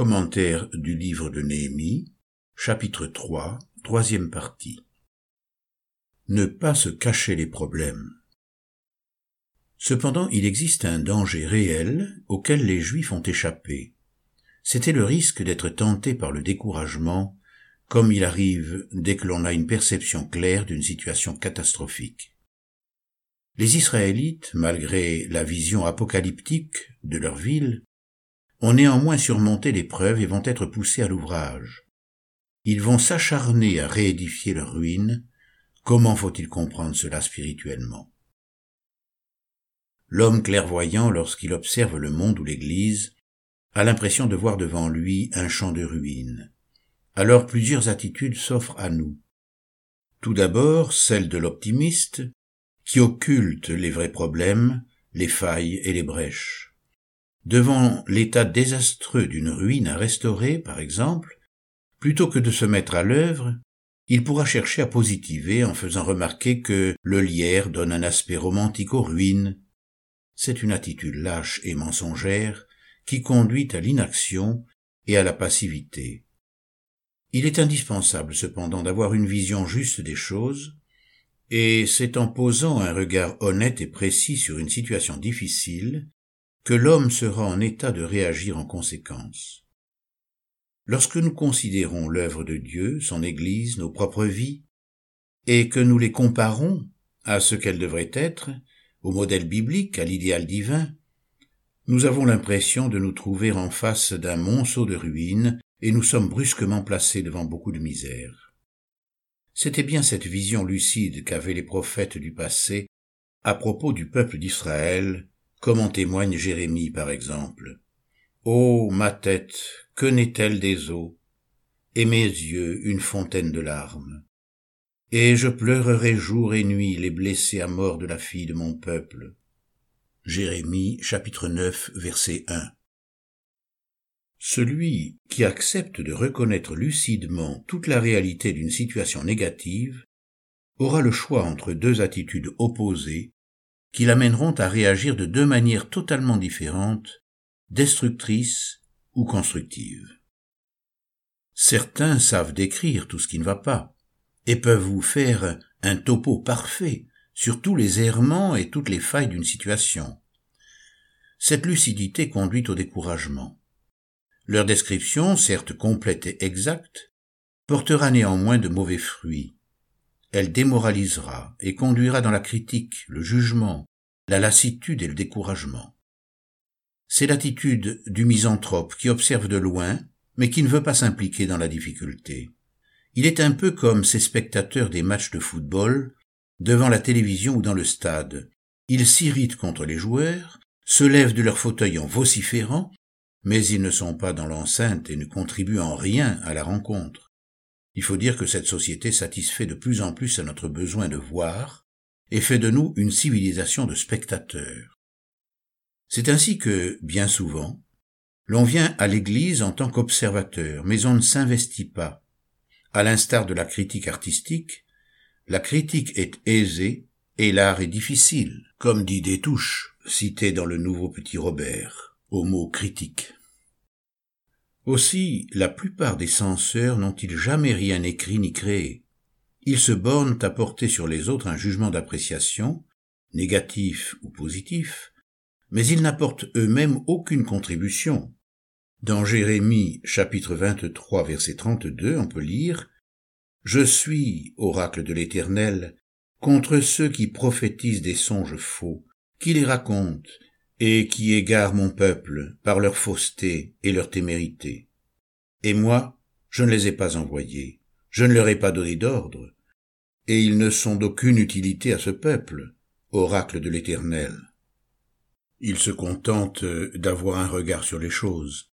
Commentaire du livre de Néhémie, chapitre 3, troisième partie. Ne pas se cacher les problèmes. Cependant, il existe un danger réel auquel les Juifs ont échappé. C'était le risque d'être tenté par le découragement, comme il arrive dès que l'on a une perception claire d'une situation catastrophique. Les Israélites, malgré la vision apocalyptique de leur ville, ont néanmoins surmonté l'épreuve et vont être poussés à l'ouvrage. Ils vont s'acharner à réédifier leurs ruines. Comment faut-il comprendre cela spirituellement? L'homme clairvoyant, lorsqu'il observe le monde ou l'Église, a l'impression de voir devant lui un champ de ruines. Alors plusieurs attitudes s'offrent à nous. Tout d'abord celle de l'optimiste, qui occulte les vrais problèmes, les failles et les brèches. Devant l'état désastreux d'une ruine à restaurer, par exemple, plutôt que de se mettre à l'œuvre, il pourra chercher à positiver en faisant remarquer que le lierre donne un aspect romantique aux ruines. C'est une attitude lâche et mensongère qui conduit à l'inaction et à la passivité. Il est indispensable cependant d'avoir une vision juste des choses, et c'est en posant un regard honnête et précis sur une situation difficile que l'homme sera en état de réagir en conséquence. Lorsque nous considérons l'œuvre de Dieu, son Église, nos propres vies, et que nous les comparons à ce qu'elles devraient être, au modèle biblique, à l'idéal divin, nous avons l'impression de nous trouver en face d'un monceau de ruines et nous sommes brusquement placés devant beaucoup de misère. C'était bien cette vision lucide qu'avaient les prophètes du passé à propos du peuple d'Israël comme en témoigne Jérémie par exemple? Ô ma tête, que n'est-elle des eaux, et mes yeux une fontaine de larmes. Et je pleurerai jour et nuit les blessés à mort de la fille de mon peuple. Jérémie chapitre 9 verset 1 Celui qui accepte de reconnaître lucidement toute la réalité d'une situation négative aura le choix entre deux attitudes opposées qui l'amèneront à réagir de deux manières totalement différentes, destructrices ou constructives. Certains savent décrire tout ce qui ne va pas, et peuvent vous faire un topo parfait sur tous les errements et toutes les failles d'une situation. Cette lucidité conduit au découragement. Leur description, certes complète et exacte, portera néanmoins de mauvais fruits, elle démoralisera et conduira dans la critique, le jugement, la lassitude et le découragement. C'est l'attitude du misanthrope qui observe de loin, mais qui ne veut pas s'impliquer dans la difficulté. Il est un peu comme ces spectateurs des matchs de football, devant la télévision ou dans le stade. Ils s'irritent contre les joueurs, se lèvent de leur fauteuil en vociférant, mais ils ne sont pas dans l'enceinte et ne contribuent en rien à la rencontre. Il faut dire que cette société satisfait de plus en plus à notre besoin de voir et fait de nous une civilisation de spectateurs. C'est ainsi que, bien souvent, l'on vient à l'Église en tant qu'observateur, mais on ne s'investit pas. À l'instar de la critique artistique, la critique est aisée et l'art est difficile, comme dit Détouche, cité dans le nouveau petit Robert, au mot critique. Aussi, la plupart des censeurs n'ont-ils jamais rien écrit ni créé. Ils se bornent à porter sur les autres un jugement d'appréciation, négatif ou positif, mais ils n'apportent eux-mêmes aucune contribution. Dans Jérémie chapitre 23 verset 32, on peut lire Je suis, oracle de l'Éternel, contre ceux qui prophétisent des songes faux, qui les racontent et qui égarent mon peuple par leur fausseté et leur témérité. Et moi, je ne les ai pas envoyés, je ne leur ai pas donné d'ordre, et ils ne sont d'aucune utilité à ce peuple, oracle de l'Éternel. Ils se contentent d'avoir un regard sur les choses.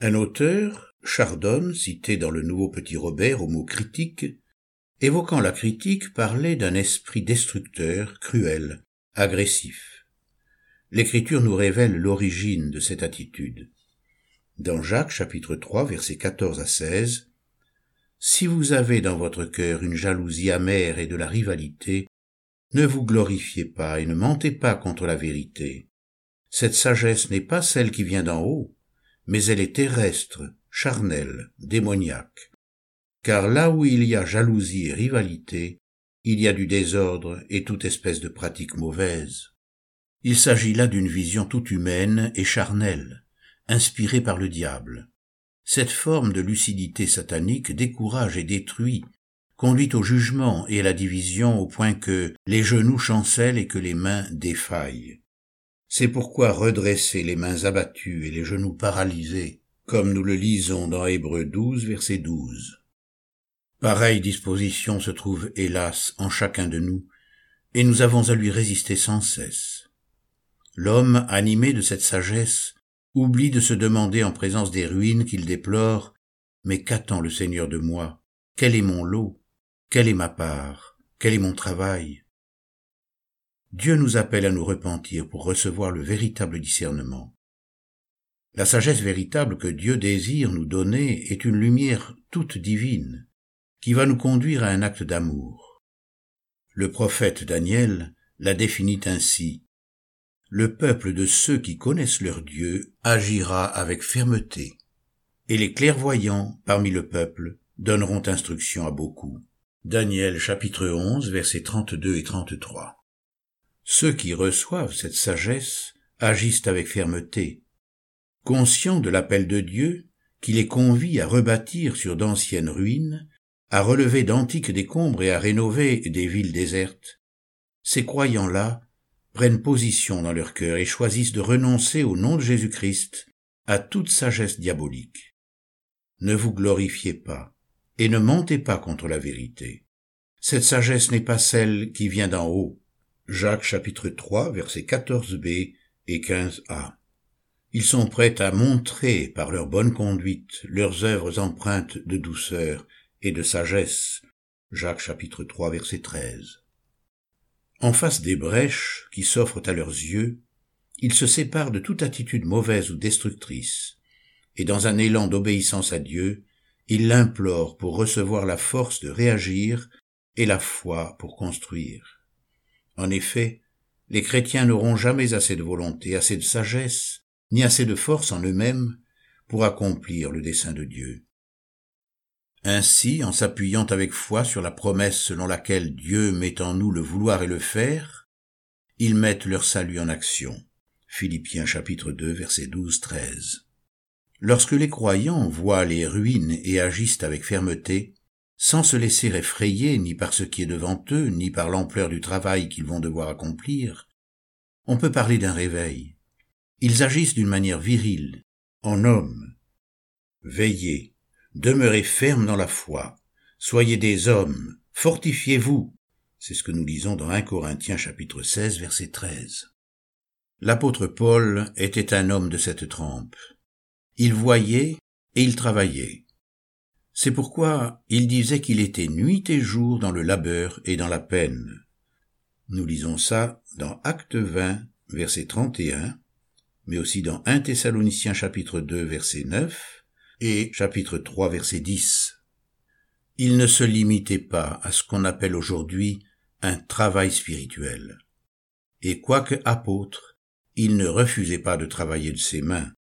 Un auteur, Chardonne, cité dans le Nouveau Petit Robert au mot critique, évoquant la critique, parlait d'un esprit destructeur, cruel, agressif. L'Écriture nous révèle l'origine de cette attitude. Dans Jacques chapitre 3 versets 14 à 16, Si vous avez dans votre cœur une jalousie amère et de la rivalité, ne vous glorifiez pas et ne mentez pas contre la vérité. Cette sagesse n'est pas celle qui vient d'en haut, mais elle est terrestre, charnelle, démoniaque. Car là où il y a jalousie et rivalité, il y a du désordre et toute espèce de pratique mauvaise. Il s'agit là d'une vision toute humaine et charnelle, inspirée par le diable. Cette forme de lucidité satanique décourage et détruit, conduit au jugement et à la division au point que les genoux chancellent et que les mains défaillent. C'est pourquoi redresser les mains abattues et les genoux paralysés, comme nous le lisons dans Hébreux 12, verset 12. Pareille disposition se trouve hélas en chacun de nous, et nous avons à lui résister sans cesse. L'homme, animé de cette sagesse, oublie de se demander en présence des ruines qu'il déplore, mais qu'attend le Seigneur de moi? Quel est mon lot? Quelle est ma part? Quel est mon travail? Dieu nous appelle à nous repentir pour recevoir le véritable discernement. La sagesse véritable que Dieu désire nous donner est une lumière toute divine, qui va nous conduire à un acte d'amour. Le prophète Daniel la définit ainsi le peuple de ceux qui connaissent leur Dieu agira avec fermeté, et les clairvoyants parmi le peuple donneront instruction à beaucoup. Daniel chapitre 11 versets 32 et 33. Ceux qui reçoivent cette sagesse agissent avec fermeté, conscients de l'appel de Dieu qui les convie à rebâtir sur d'anciennes ruines, à relever d'antiques décombres et à rénover des villes désertes. Ces croyants-là prennent position dans leur cœur et choisissent de renoncer au nom de Jésus-Christ à toute sagesse diabolique. Ne vous glorifiez pas et ne montez pas contre la vérité. Cette sagesse n'est pas celle qui vient d'en haut. Jacques chapitre 3 versets 14b et 15a. Ils sont prêts à montrer par leur bonne conduite leurs œuvres empreintes de douceur et de sagesse. Jacques chapitre 3 verset 13. En face des brèches qui s'offrent à leurs yeux, ils se séparent de toute attitude mauvaise ou destructrice, et dans un élan d'obéissance à Dieu, ils l'implorent pour recevoir la force de réagir et la foi pour construire. En effet, les chrétiens n'auront jamais assez de volonté, assez de sagesse, ni assez de force en eux-mêmes pour accomplir le dessein de Dieu. Ainsi, en s'appuyant avec foi sur la promesse selon laquelle Dieu met en nous le vouloir et le faire, ils mettent leur salut en action. Philippiens chapitre 2 verset 12 13. Lorsque les croyants voient les ruines et agissent avec fermeté, sans se laisser effrayer ni par ce qui est devant eux, ni par l'ampleur du travail qu'ils vont devoir accomplir, on peut parler d'un réveil. Ils agissent d'une manière virile, en homme. Veillez, demeurez fermes dans la foi, soyez des hommes, fortifiez-vous. C'est ce que nous lisons dans 1 Corinthiens chapitre 16 verset 13. L'apôtre Paul était un homme de cette trempe. Il voyait et il travaillait. C'est pourquoi il disait qu'il était nuit et jour dans le labeur et dans la peine. Nous lisons ça dans Acte 20, verset 31, mais aussi dans 1 Thessaloniciens chapitre 2, verset 9, et chapitre 3 verset 10. Il ne se limitait pas à ce qu'on appelle aujourd'hui un travail spirituel. Et quoique apôtre, il ne refusait pas de travailler de ses mains.